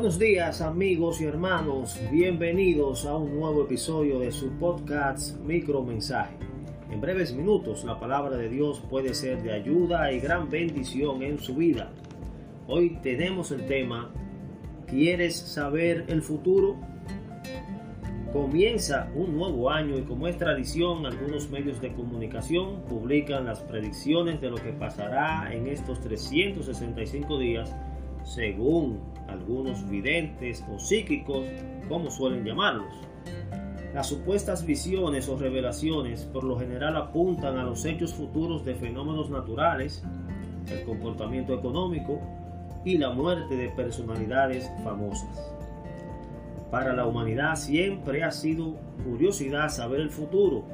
Buenos días amigos y hermanos, bienvenidos a un nuevo episodio de su podcast Micromensaje. En breves minutos la palabra de Dios puede ser de ayuda y gran bendición en su vida. Hoy tenemos el tema ¿Quieres saber el futuro? Comienza un nuevo año y como es tradición, algunos medios de comunicación publican las predicciones de lo que pasará en estos 365 días según algunos videntes o psíquicos, como suelen llamarlos. Las supuestas visiones o revelaciones por lo general apuntan a los hechos futuros de fenómenos naturales, el comportamiento económico y la muerte de personalidades famosas. Para la humanidad siempre ha sido curiosidad saber el futuro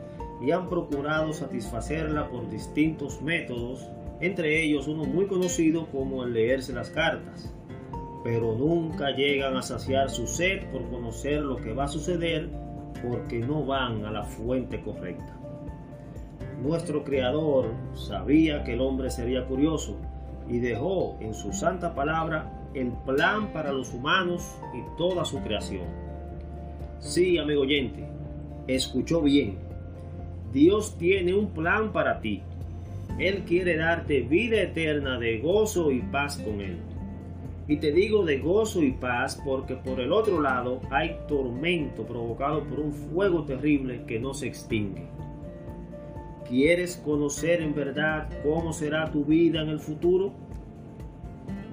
y han procurado satisfacerla por distintos métodos, entre ellos uno muy conocido como el leerse las cartas pero nunca llegan a saciar su sed por conocer lo que va a suceder porque no van a la fuente correcta. Nuestro Creador sabía que el hombre sería curioso y dejó en su santa palabra el plan para los humanos y toda su creación. Sí, amigo oyente, escuchó bien. Dios tiene un plan para ti. Él quiere darte vida eterna de gozo y paz con Él. Y te digo de gozo y paz porque por el otro lado hay tormento provocado por un fuego terrible que no se extingue. ¿Quieres conocer en verdad cómo será tu vida en el futuro?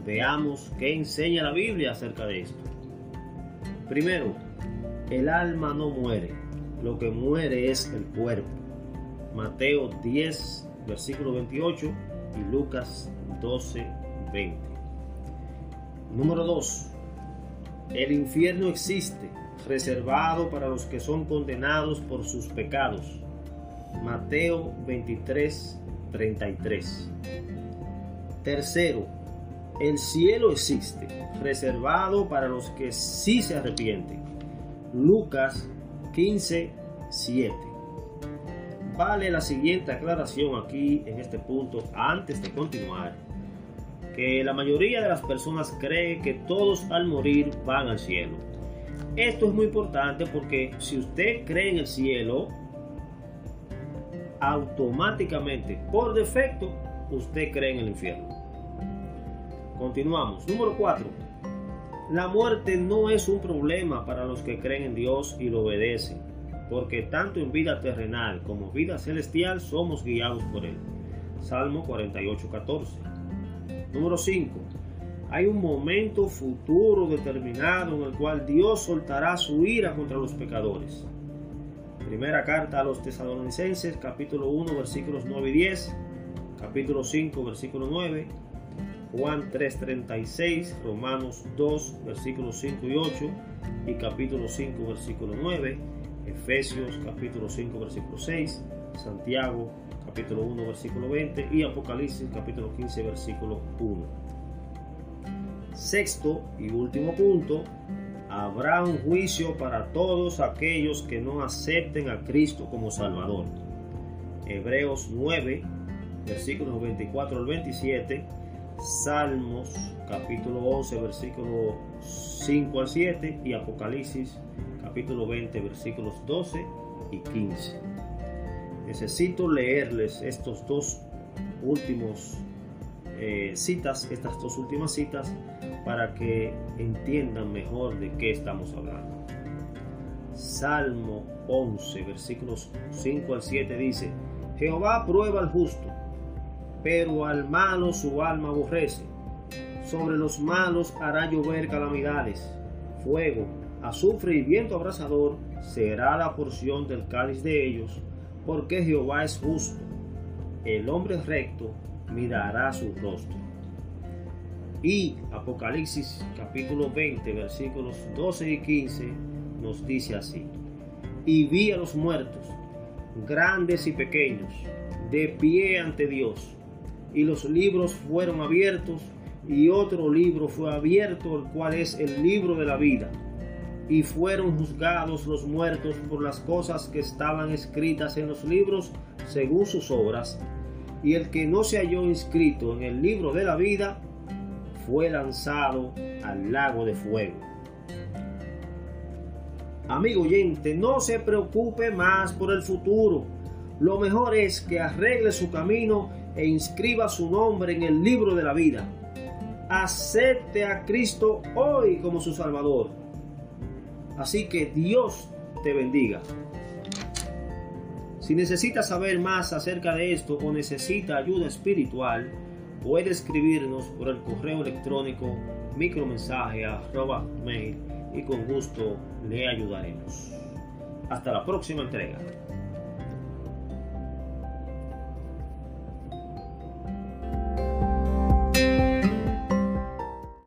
Veamos qué enseña la Biblia acerca de esto. Primero, el alma no muere, lo que muere es el cuerpo. Mateo 10, versículo 28 y Lucas 12, 20. Número 2. El infierno existe, reservado para los que son condenados por sus pecados. Mateo 23, 33. Tercero, el cielo existe, reservado para los que sí se arrepienten. Lucas 15, 7. Vale la siguiente aclaración aquí en este punto antes de continuar que la mayoría de las personas cree que todos al morir van al cielo. Esto es muy importante porque si usted cree en el cielo, automáticamente, por defecto, usted cree en el infierno. Continuamos. Número 4. La muerte no es un problema para los que creen en Dios y lo obedecen, porque tanto en vida terrenal como vida celestial somos guiados por Él. Salmo 48, 14. Número 5. Hay un momento futuro determinado en el cual Dios soltará su ira contra los pecadores. Primera carta a los tesalonicenses, capítulo 1, versículos 9 y 10, capítulo 5, versículo 9, Juan 3:36, Romanos 2, versículos 5 y 8, y capítulo 5, versículo 9, Efesios capítulo 5, versículo 6, Santiago capítulo 1, versículo 20 y Apocalipsis capítulo 15, versículo 1. Sexto y último punto, habrá un juicio para todos aquellos que no acepten a Cristo como Salvador. Hebreos 9, versículos 24 al 27, Salmos capítulo 11, versículo 5 al 7 y Apocalipsis capítulo 20, versículos 12 y 15. Necesito leerles estos dos últimos eh, citas, estas dos últimas citas, para que entiendan mejor de qué estamos hablando. Salmo 11, versículos 5 al 7 dice, Jehová prueba al justo, pero al malo su alma aborrece. Sobre los malos hará llover calamidades, fuego, azufre y viento abrasador será la porción del cáliz de ellos porque Jehová es justo. El hombre recto mirará su rostro. Y Apocalipsis capítulo 20 versículos 12 y 15 nos dice así. Y vi a los muertos, grandes y pequeños, de pie ante Dios. Y los libros fueron abiertos y otro libro fue abierto, el cual es el libro de la vida y fueron juzgados los muertos por las cosas que estaban escritas en los libros según sus obras, y el que no se halló inscrito en el libro de la vida fue lanzado al lago de fuego. Amigo oyente, no se preocupe más por el futuro. Lo mejor es que arregle su camino e inscriba su nombre en el libro de la vida. Acepte a Cristo hoy como su Salvador. Así que Dios te bendiga. Si necesita saber más acerca de esto o necesita ayuda espiritual, puede escribirnos por el correo electrónico micromensaje y con gusto le ayudaremos. Hasta la próxima entrega.